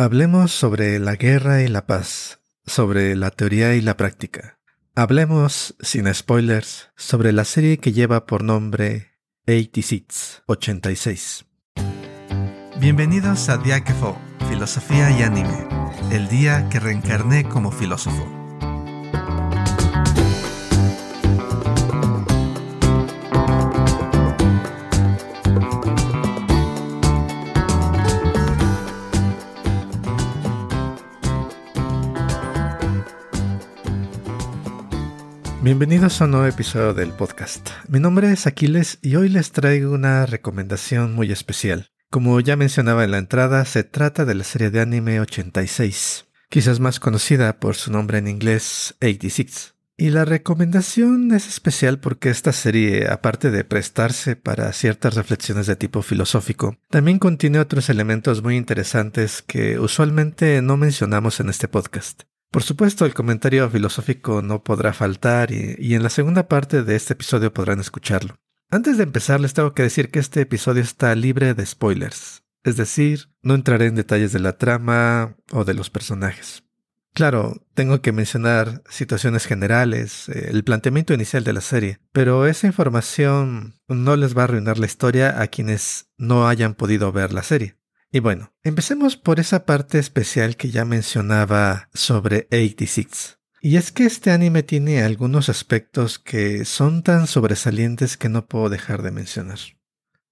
Hablemos sobre la guerra y la paz, sobre la teoría y la práctica. Hablemos, sin spoilers, sobre la serie que lleva por nombre 86, 86. Bienvenidos a Diáquefo, Filosofía y Anime, el día que reencarné como filósofo. Bienvenidos a un nuevo episodio del podcast. Mi nombre es Aquiles y hoy les traigo una recomendación muy especial. Como ya mencionaba en la entrada, se trata de la serie de anime 86, quizás más conocida por su nombre en inglés 86. Y la recomendación es especial porque esta serie, aparte de prestarse para ciertas reflexiones de tipo filosófico, también contiene otros elementos muy interesantes que usualmente no mencionamos en este podcast. Por supuesto, el comentario filosófico no podrá faltar y, en la segunda parte de este episodio podrán escucharlo. Antes de empezar, les tengo que decir que este episodio está libre de spoilers, es decir, no entraré en detalles de la trama o de los personajes. Claro, tengo que mencionar situaciones generales, eh, el planteamiento inicial de la serie, pero esa información no les va a arruinar la historia a quienes no hayan podido ver la serie. Y bueno, empecemos por esa parte especial que ya mencionaba sobre 86. Y es que este anime tiene algunos aspectos que son tan sobresalientes que no puedo dejar de mencionar.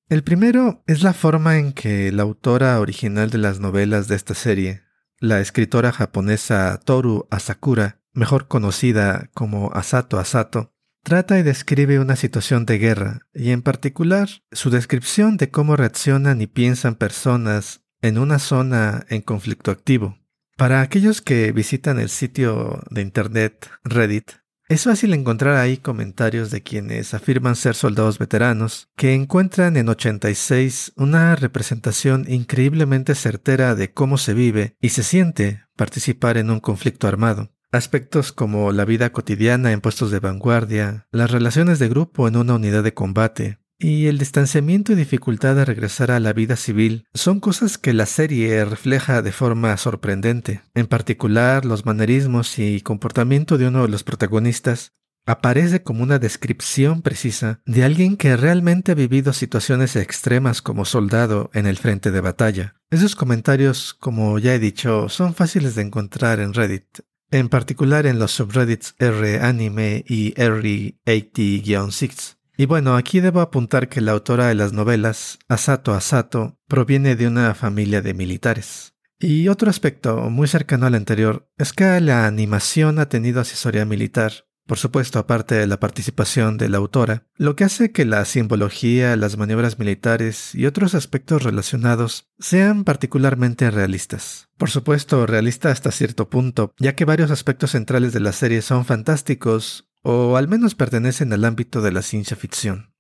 El primero es la forma en que la autora original de las novelas de esta serie, la escritora japonesa Toru Asakura, mejor conocida como Asato Asato, trata y describe una situación de guerra, y en particular su descripción de cómo reaccionan y piensan personas en una zona en conflicto activo. Para aquellos que visitan el sitio de internet Reddit, es fácil encontrar ahí comentarios de quienes afirman ser soldados veteranos, que encuentran en 86 una representación increíblemente certera de cómo se vive y se siente participar en un conflicto armado. Aspectos como la vida cotidiana en puestos de vanguardia, las relaciones de grupo en una unidad de combate, y el distanciamiento y dificultad de regresar a la vida civil son cosas que la serie refleja de forma sorprendente. En particular, los manerismos y comportamiento de uno de los protagonistas aparece como una descripción precisa de alguien que realmente ha vivido situaciones extremas como soldado en el frente de batalla. Esos comentarios, como ya he dicho, son fáciles de encontrar en Reddit, en particular en los subreddits R anime y R80-6. Y bueno, aquí debo apuntar que la autora de las novelas, Asato Asato, proviene de una familia de militares. Y otro aspecto muy cercano al anterior es que la animación ha tenido asesoría militar, por supuesto aparte de la participación de la autora, lo que hace que la simbología, las maniobras militares y otros aspectos relacionados sean particularmente realistas. Por supuesto, realista hasta cierto punto, ya que varios aspectos centrales de la serie son fantásticos o al menos pertenecen al ámbito de la ciencia ficción.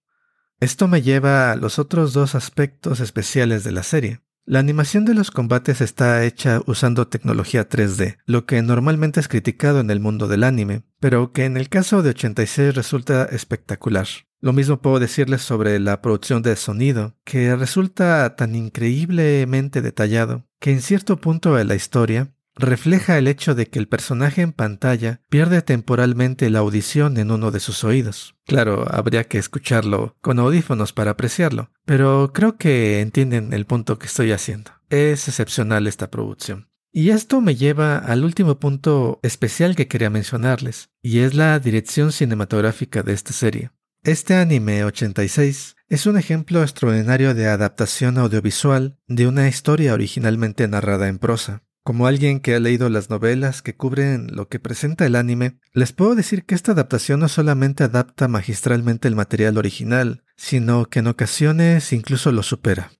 Esto me lleva a los otros dos aspectos especiales de la serie. La animación de los combates está hecha usando tecnología 3D, lo que normalmente es criticado en el mundo del anime, pero que en el caso de 86 resulta espectacular. Lo mismo puedo decirles sobre la producción de sonido, que resulta tan increíblemente detallado que en cierto punto de la historia refleja el hecho de que el personaje en pantalla pierde temporalmente la audición en uno de sus oídos. Claro, habría que escucharlo con audífonos para apreciarlo, pero creo que entienden el punto que estoy haciendo. Es excepcional esta producción. Y esto me lleva al último punto especial que quería mencionarles, y es la dirección cinematográfica de esta serie. Este anime 86 es un ejemplo extraordinario de adaptación audiovisual de una historia originalmente narrada en prosa. Como alguien que ha leído las novelas que cubren lo que presenta el anime, les puedo decir que esta adaptación no solamente adapta magistralmente el material original, sino que en ocasiones incluso lo supera.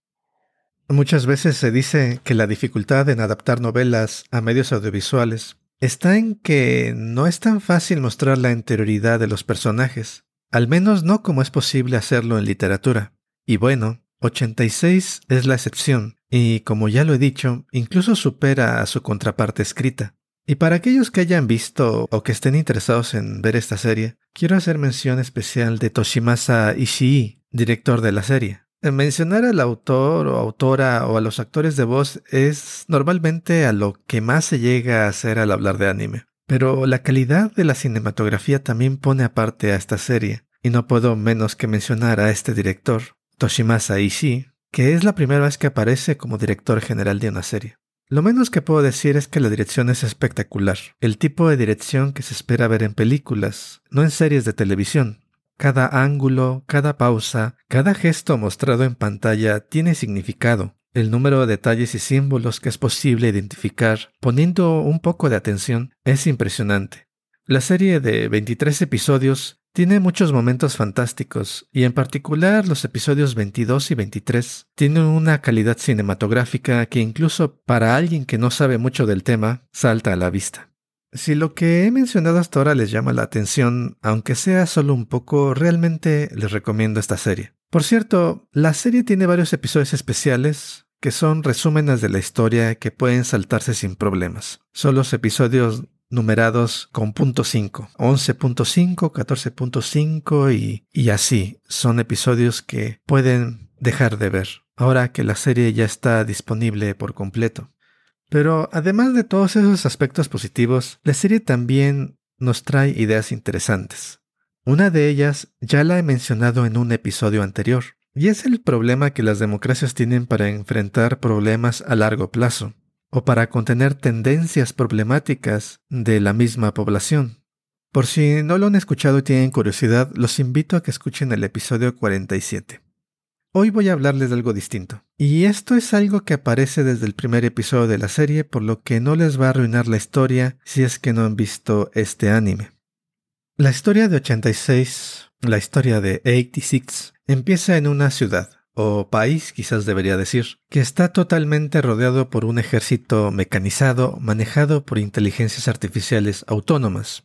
Muchas veces se dice que la dificultad en adaptar novelas a medios audiovisuales está en que no es tan fácil mostrar la interioridad de los personajes, al menos no como es posible hacerlo en literatura. Y bueno, 86 es la excepción, y como ya lo he dicho, incluso supera a su contraparte escrita. Y para aquellos que hayan visto o que estén interesados en ver esta serie, quiero hacer mención especial de Toshimasa Ishii, director de la serie. Eh, mencionar al autor o autora o a los actores de voz es normalmente a lo que más se llega a hacer al hablar de anime. Pero la calidad de la cinematografía también pone aparte a esta serie, y no puedo menos que mencionar a este director, Toshimasa Ishii, que es la primera vez que aparece como director general de una serie. Lo menos que puedo decir es que la dirección es espectacular, el tipo de dirección que se espera ver en películas, no en series de televisión, cada ángulo, cada pausa, cada gesto mostrado en pantalla tiene significado. El número de detalles y símbolos que es posible identificar poniendo un poco de atención es impresionante. La serie de 23 episodios tiene muchos momentos fantásticos y en particular los episodios 22 y 23 tienen una calidad cinematográfica que incluso para alguien que no sabe mucho del tema salta a la vista. Si lo que he mencionado hasta ahora les llama la atención, aunque sea solo un poco, realmente les recomiendo esta serie. Por cierto, la serie tiene varios episodios especiales que son resúmenes de la historia que pueden saltarse sin problemas. Son los episodios numerados con punto 5, 11.5, 14.5 y, y así. Son episodios que pueden dejar de ver, ahora que la serie ya está disponible por completo. Pero además de todos esos aspectos positivos, la serie también nos trae ideas interesantes. Una de ellas ya la he mencionado en un episodio anterior, y es el problema que las democracias tienen para enfrentar problemas a largo plazo, o para contener tendencias problemáticas de la misma población. Por si no lo han escuchado y tienen curiosidad, los invito a que escuchen el episodio 47. Hoy voy a hablarles de algo distinto. Y esto es algo que aparece desde el primer episodio de la serie, por lo que no les va a arruinar la historia si es que no han visto este anime. La historia de 86, la historia de 86, empieza en una ciudad, o país quizás debería decir, que está totalmente rodeado por un ejército mecanizado manejado por inteligencias artificiales autónomas.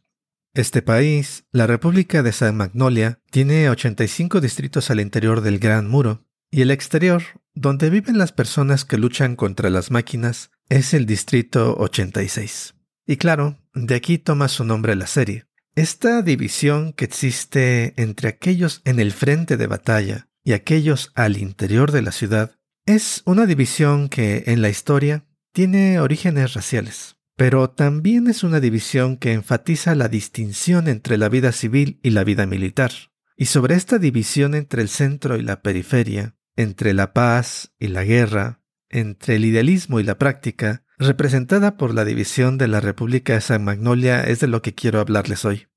Este país, la República de San Magnolia, tiene 85 distritos al interior del Gran Muro, y el exterior, donde viven las personas que luchan contra las máquinas, es el distrito 86. Y claro, de aquí toma su nombre la serie. Esta división que existe entre aquellos en el frente de batalla y aquellos al interior de la ciudad es una división que en la historia tiene orígenes raciales pero también es una división que enfatiza la distinción entre la vida civil y la vida militar. Y sobre esta división entre el centro y la periferia, entre la paz y la guerra, entre el idealismo y la práctica, representada por la división de la República de San Magnolia, es de lo que quiero hablarles hoy.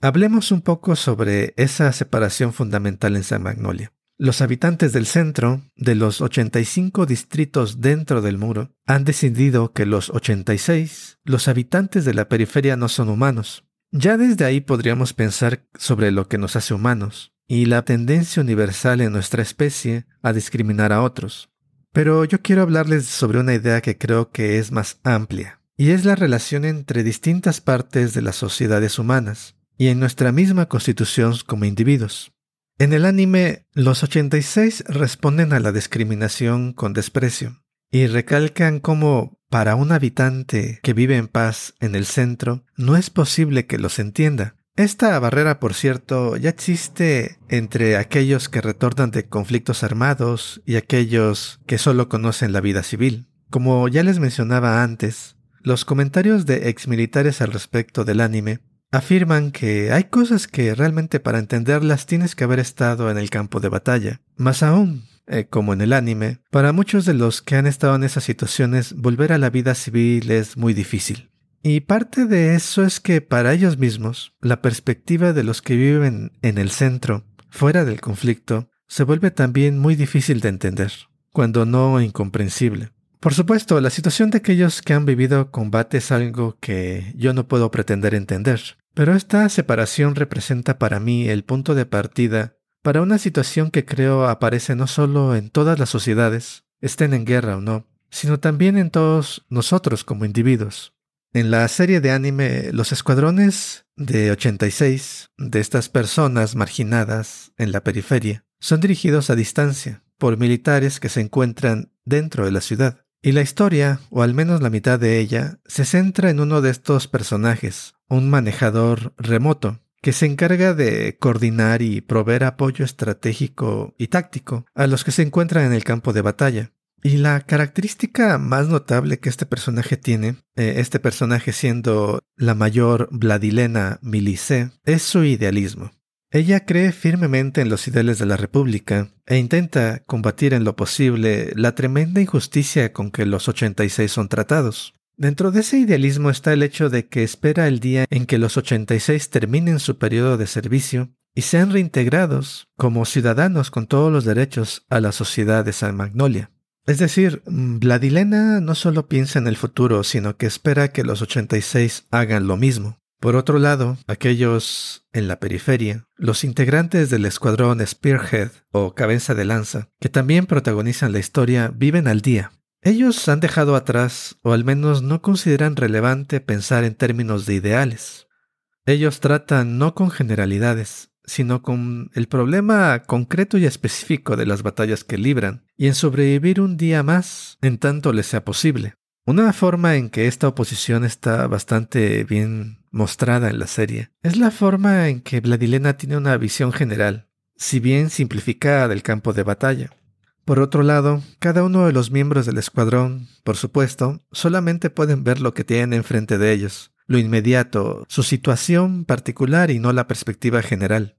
Hablemos un poco sobre esa separación fundamental en San Magnolia. Los habitantes del centro, de los 85 distritos dentro del muro, han decidido que los 86, los habitantes de la periferia no son humanos. Ya desde ahí podríamos pensar sobre lo que nos hace humanos y la tendencia universal en nuestra especie a discriminar a otros. Pero yo quiero hablarles sobre una idea que creo que es más amplia, y es la relación entre distintas partes de las sociedades humanas y en nuestra misma constitución como individuos. En el anime, los 86 responden a la discriminación con desprecio y recalcan cómo para un habitante que vive en paz en el centro no es posible que los entienda. Esta barrera, por cierto, ya existe entre aquellos que retornan de conflictos armados y aquellos que solo conocen la vida civil. Como ya les mencionaba antes, los comentarios de exmilitares al respecto del anime afirman que hay cosas que realmente para entenderlas tienes que haber estado en el campo de batalla. Más aún, eh, como en el anime, para muchos de los que han estado en esas situaciones, volver a la vida civil es muy difícil. Y parte de eso es que para ellos mismos, la perspectiva de los que viven en el centro, fuera del conflicto, se vuelve también muy difícil de entender, cuando no incomprensible. Por supuesto, la situación de aquellos que han vivido combate es algo que yo no puedo pretender entender, pero esta separación representa para mí el punto de partida para una situación que creo aparece no solo en todas las sociedades, estén en guerra o no, sino también en todos nosotros como individuos. En la serie de anime, los escuadrones de 86 de estas personas marginadas en la periferia son dirigidos a distancia por militares que se encuentran dentro de la ciudad. Y la historia, o al menos la mitad de ella, se centra en uno de estos personajes, un manejador remoto, que se encarga de coordinar y proveer apoyo estratégico y táctico a los que se encuentran en el campo de batalla. Y la característica más notable que este personaje tiene, eh, este personaje siendo la mayor Vladilena Milice, es su idealismo. Ella cree firmemente en los ideales de la República e intenta combatir en lo posible la tremenda injusticia con que los 86 son tratados. Dentro de ese idealismo está el hecho de que espera el día en que los 86 terminen su periodo de servicio y sean reintegrados como ciudadanos con todos los derechos a la sociedad de San Magnolia. Es decir, Vladilena no solo piensa en el futuro, sino que espera que los 86 hagan lo mismo. Por otro lado, aquellos en la periferia, los integrantes del escuadrón Spearhead o cabeza de lanza, que también protagonizan la historia, viven al día. Ellos han dejado atrás, o al menos no consideran relevante pensar en términos de ideales. Ellos tratan no con generalidades, sino con el problema concreto y específico de las batallas que libran, y en sobrevivir un día más en tanto les sea posible. Una forma en que esta oposición está bastante bien mostrada en la serie es la forma en que Vladilena tiene una visión general, si bien simplificada del campo de batalla. Por otro lado, cada uno de los miembros del escuadrón, por supuesto, solamente pueden ver lo que tienen enfrente de ellos, lo inmediato, su situación particular y no la perspectiva general.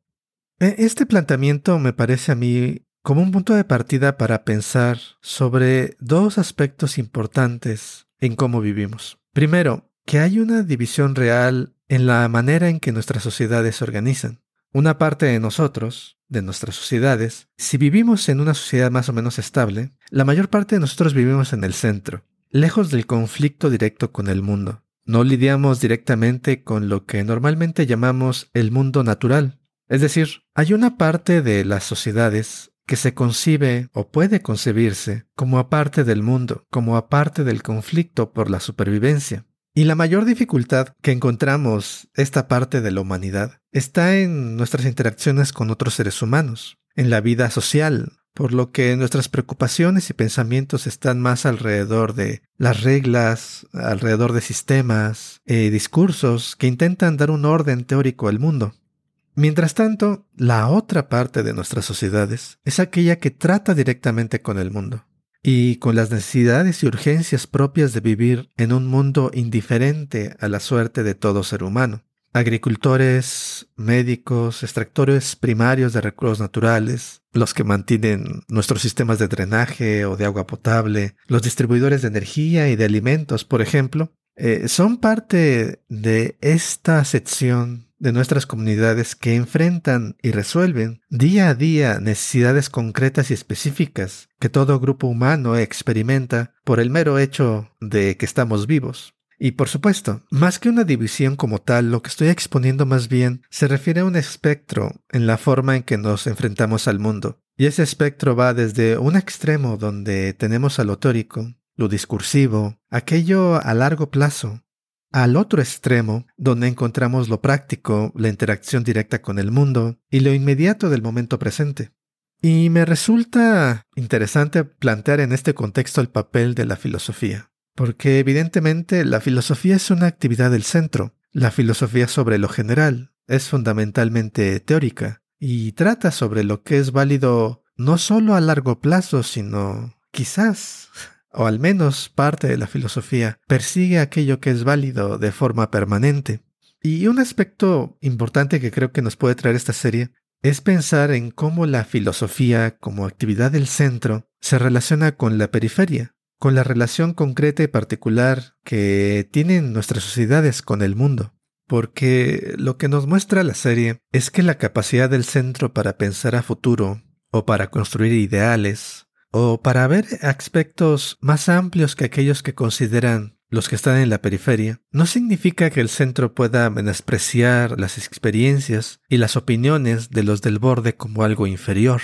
E, este planteamiento me parece a mí como un punto de partida para pensar sobre dos aspectos importantes en cómo vivimos. Primero, que hay una división real en la manera en que nuestras sociedades se organizan. Una parte de nosotros, de nuestras sociedades, si vivimos en una sociedad más o menos estable, la mayor parte de nosotros vivimos en el centro, lejos del conflicto directo con el mundo. No lidiamos directamente con lo que normalmente llamamos el mundo natural. Es decir, hay una parte de las sociedades que se concibe o puede concebirse como aparte del mundo, como aparte del conflicto por la supervivencia. Y la mayor dificultad que encontramos esta parte de la humanidad está en nuestras interacciones con otros seres humanos, en la vida social, por lo que nuestras preocupaciones y pensamientos están más alrededor de las reglas, alrededor de sistemas, eh, discursos que intentan dar un orden teórico al mundo. Mientras tanto, la otra parte de nuestras sociedades es aquella que trata directamente con el mundo y con las necesidades y urgencias propias de vivir en un mundo indiferente a la suerte de todo ser humano agricultores, médicos, extractores primarios de recursos naturales, los que mantienen nuestros sistemas de drenaje o de agua potable, los distribuidores de energía y de alimentos, por ejemplo, eh, son parte de esta sección de nuestras comunidades que enfrentan y resuelven día a día necesidades concretas y específicas que todo grupo humano experimenta por el mero hecho de que estamos vivos. Y por supuesto, más que una división como tal, lo que estoy exponiendo más bien se refiere a un espectro en la forma en que nos enfrentamos al mundo. Y ese espectro va desde un extremo donde tenemos a lo teórico, lo discursivo, aquello a largo plazo, al otro extremo donde encontramos lo práctico, la interacción directa con el mundo y lo inmediato del momento presente. Y me resulta interesante plantear en este contexto el papel de la filosofía. Porque evidentemente la filosofía es una actividad del centro. La filosofía sobre lo general es fundamentalmente teórica y trata sobre lo que es válido no solo a largo plazo, sino quizás, o al menos parte de la filosofía, persigue aquello que es válido de forma permanente. Y un aspecto importante que creo que nos puede traer esta serie es pensar en cómo la filosofía como actividad del centro se relaciona con la periferia, con la relación concreta y particular que tienen nuestras sociedades con el mundo. Porque lo que nos muestra la serie es que la capacidad del centro para pensar a futuro, o para construir ideales, o para ver aspectos más amplios que aquellos que consideran los que están en la periferia, no significa que el centro pueda menospreciar las experiencias y las opiniones de los del borde como algo inferior.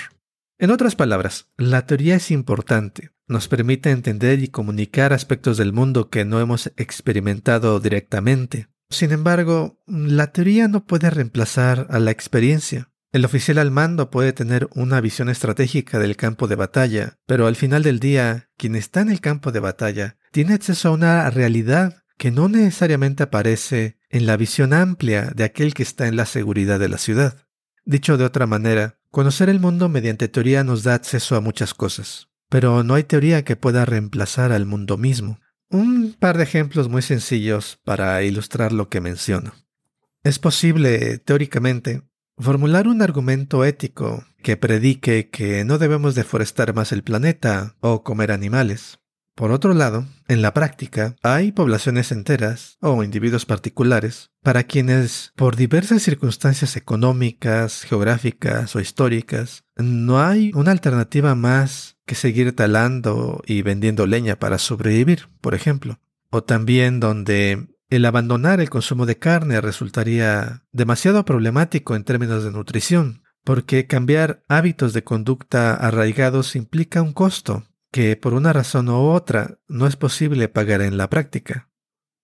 En otras palabras, la teoría es importante, nos permite entender y comunicar aspectos del mundo que no hemos experimentado directamente. Sin embargo, la teoría no puede reemplazar a la experiencia. El oficial al mando puede tener una visión estratégica del campo de batalla, pero al final del día, quien está en el campo de batalla tiene acceso a una realidad que no necesariamente aparece en la visión amplia de aquel que está en la seguridad de la ciudad. Dicho de otra manera, conocer el mundo mediante teoría nos da acceso a muchas cosas, pero no hay teoría que pueda reemplazar al mundo mismo. Un par de ejemplos muy sencillos para ilustrar lo que menciono. Es posible, teóricamente, formular un argumento ético que predique que no debemos deforestar más el planeta o comer animales. Por otro lado, en la práctica, hay poblaciones enteras o individuos particulares para quienes, por diversas circunstancias económicas, geográficas o históricas, no hay una alternativa más que seguir talando y vendiendo leña para sobrevivir, por ejemplo. O también donde el abandonar el consumo de carne resultaría demasiado problemático en términos de nutrición, porque cambiar hábitos de conducta arraigados implica un costo que por una razón u otra no es posible pagar en la práctica.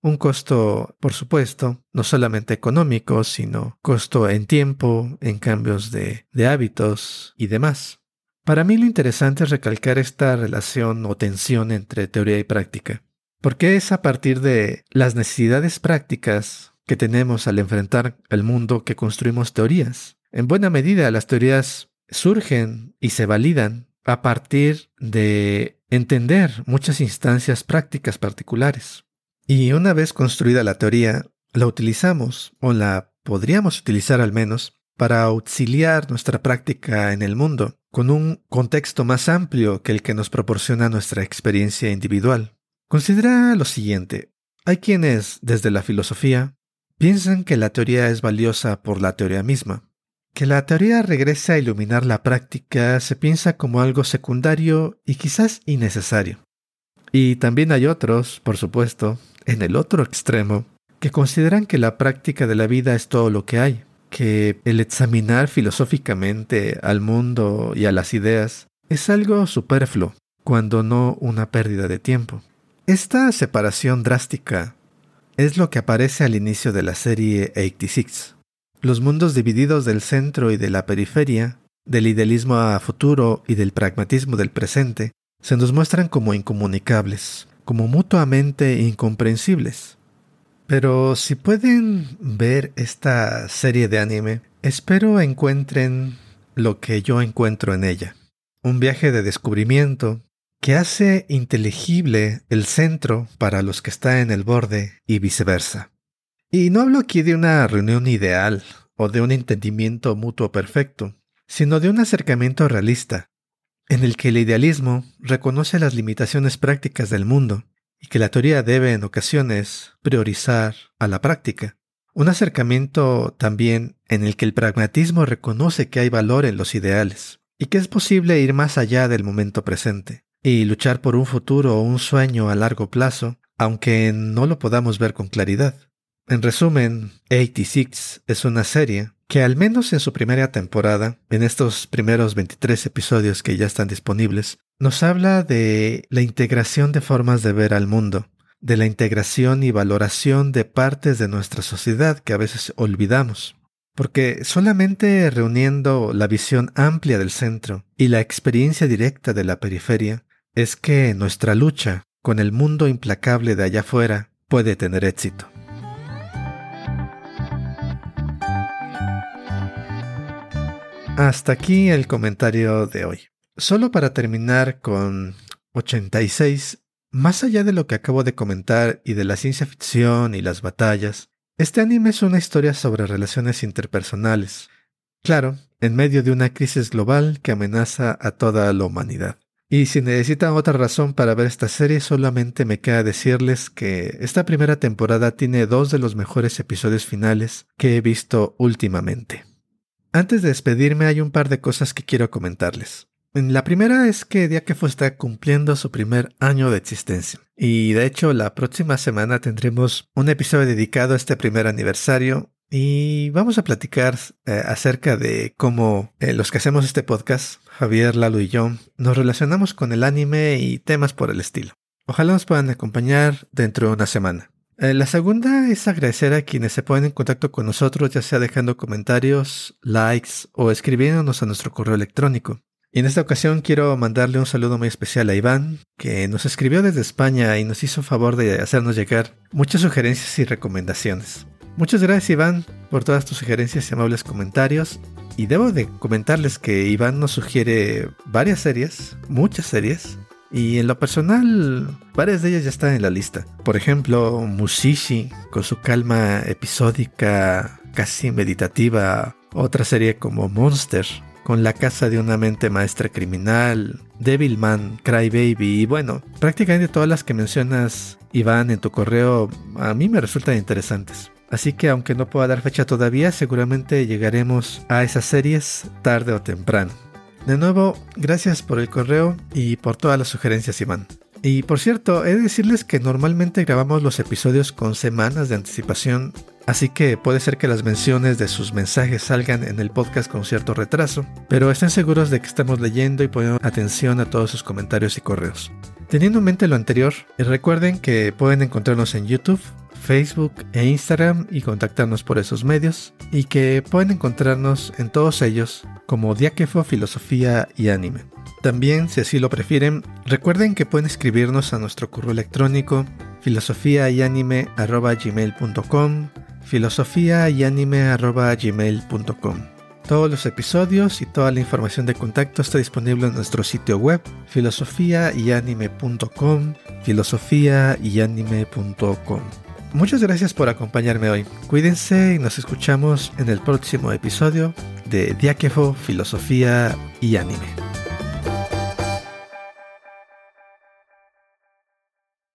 Un costo, por supuesto, no solamente económico, sino costo en tiempo, en cambios de, de hábitos y demás. Para mí lo interesante es recalcar esta relación o tensión entre teoría y práctica. Porque es a partir de las necesidades prácticas que tenemos al enfrentar el mundo que construimos teorías. En buena medida las teorías surgen y se validan a partir de entender muchas instancias prácticas particulares. Y una vez construida la teoría, la utilizamos, o la podríamos utilizar al menos, para auxiliar nuestra práctica en el mundo, con un contexto más amplio que el que nos proporciona nuestra experiencia individual. Considera lo siguiente. Hay quienes, desde la filosofía, piensan que la teoría es valiosa por la teoría misma. Que la teoría regrese a iluminar la práctica se piensa como algo secundario y quizás innecesario. Y también hay otros, por supuesto, en el otro extremo, que consideran que la práctica de la vida es todo lo que hay, que el examinar filosóficamente al mundo y a las ideas es algo superfluo, cuando no una pérdida de tiempo. Esta separación drástica es lo que aparece al inicio de la serie 86. Los mundos divididos del centro y de la periferia, del idealismo a futuro y del pragmatismo del presente, se nos muestran como incomunicables, como mutuamente incomprensibles. Pero si pueden ver esta serie de anime, espero encuentren lo que yo encuentro en ella. Un viaje de descubrimiento, que hace inteligible el centro para los que están en el borde y viceversa. Y no hablo aquí de una reunión ideal o de un entendimiento mutuo perfecto, sino de un acercamiento realista, en el que el idealismo reconoce las limitaciones prácticas del mundo y que la teoría debe en ocasiones priorizar a la práctica. Un acercamiento también en el que el pragmatismo reconoce que hay valor en los ideales y que es posible ir más allá del momento presente y luchar por un futuro o un sueño a largo plazo, aunque no lo podamos ver con claridad. En resumen, 86 es una serie que al menos en su primera temporada, en estos primeros 23 episodios que ya están disponibles, nos habla de la integración de formas de ver al mundo, de la integración y valoración de partes de nuestra sociedad que a veces olvidamos. Porque solamente reuniendo la visión amplia del centro y la experiencia directa de la periferia, es que nuestra lucha con el mundo implacable de allá afuera puede tener éxito. Hasta aquí el comentario de hoy. Solo para terminar con 86, más allá de lo que acabo de comentar y de la ciencia ficción y las batallas, este anime es una historia sobre relaciones interpersonales. Claro, en medio de una crisis global que amenaza a toda la humanidad. Y si necesitan otra razón para ver esta serie, solamente me queda decirles que esta primera temporada tiene dos de los mejores episodios finales que he visto últimamente. Antes de despedirme hay un par de cosas que quiero comentarles. La primera es que Diakefo está cumpliendo su primer año de existencia. Y de hecho la próxima semana tendremos un episodio dedicado a este primer aniversario y vamos a platicar eh, acerca de cómo eh, los que hacemos este podcast, Javier, Lalo y yo, nos relacionamos con el anime y temas por el estilo. Ojalá nos puedan acompañar dentro de una semana. Eh, la segunda es agradecer a quienes se ponen en contacto con nosotros, ya sea dejando comentarios, likes o escribiéndonos a nuestro correo electrónico. Y en esta ocasión quiero mandarle un saludo muy especial a Iván, que nos escribió desde España y nos hizo favor de hacernos llegar muchas sugerencias y recomendaciones. Muchas gracias Iván por todas tus sugerencias y amables comentarios. Y debo de comentarles que Iván nos sugiere varias series, muchas series, y en lo personal, varias de ellas ya están en la lista. Por ejemplo, Mushishi, con su calma episódica, casi meditativa. Otra serie como Monster, con la casa de una mente maestra criminal. Devilman, Crybaby y bueno, prácticamente todas las que mencionas, Iván, en tu correo, a mí me resultan interesantes. Así que aunque no pueda dar fecha todavía, seguramente llegaremos a esas series tarde o temprano. De nuevo, gracias por el correo y por todas las sugerencias, Iván. Y por cierto, he de decirles que normalmente grabamos los episodios con semanas de anticipación, así que puede ser que las menciones de sus mensajes salgan en el podcast con cierto retraso, pero estén seguros de que estamos leyendo y poniendo atención a todos sus comentarios y correos. Teniendo en mente lo anterior, recuerden que pueden encontrarnos en YouTube, Facebook e Instagram y contactarnos por esos medios, y que pueden encontrarnos en todos ellos como Diáquefo, Filosofía y Anime. También, si así lo prefieren, recuerden que pueden escribirnos a nuestro correo electrónico filosofía y anime gmail.com filosofía y anime gmail.com todos los episodios y toda la información de contacto está disponible en nuestro sitio web filosofiayanime.com filosofiayanime.com Muchas gracias por acompañarme hoy. Cuídense y nos escuchamos en el próximo episodio de Diáquefo, Filosofía y Anime.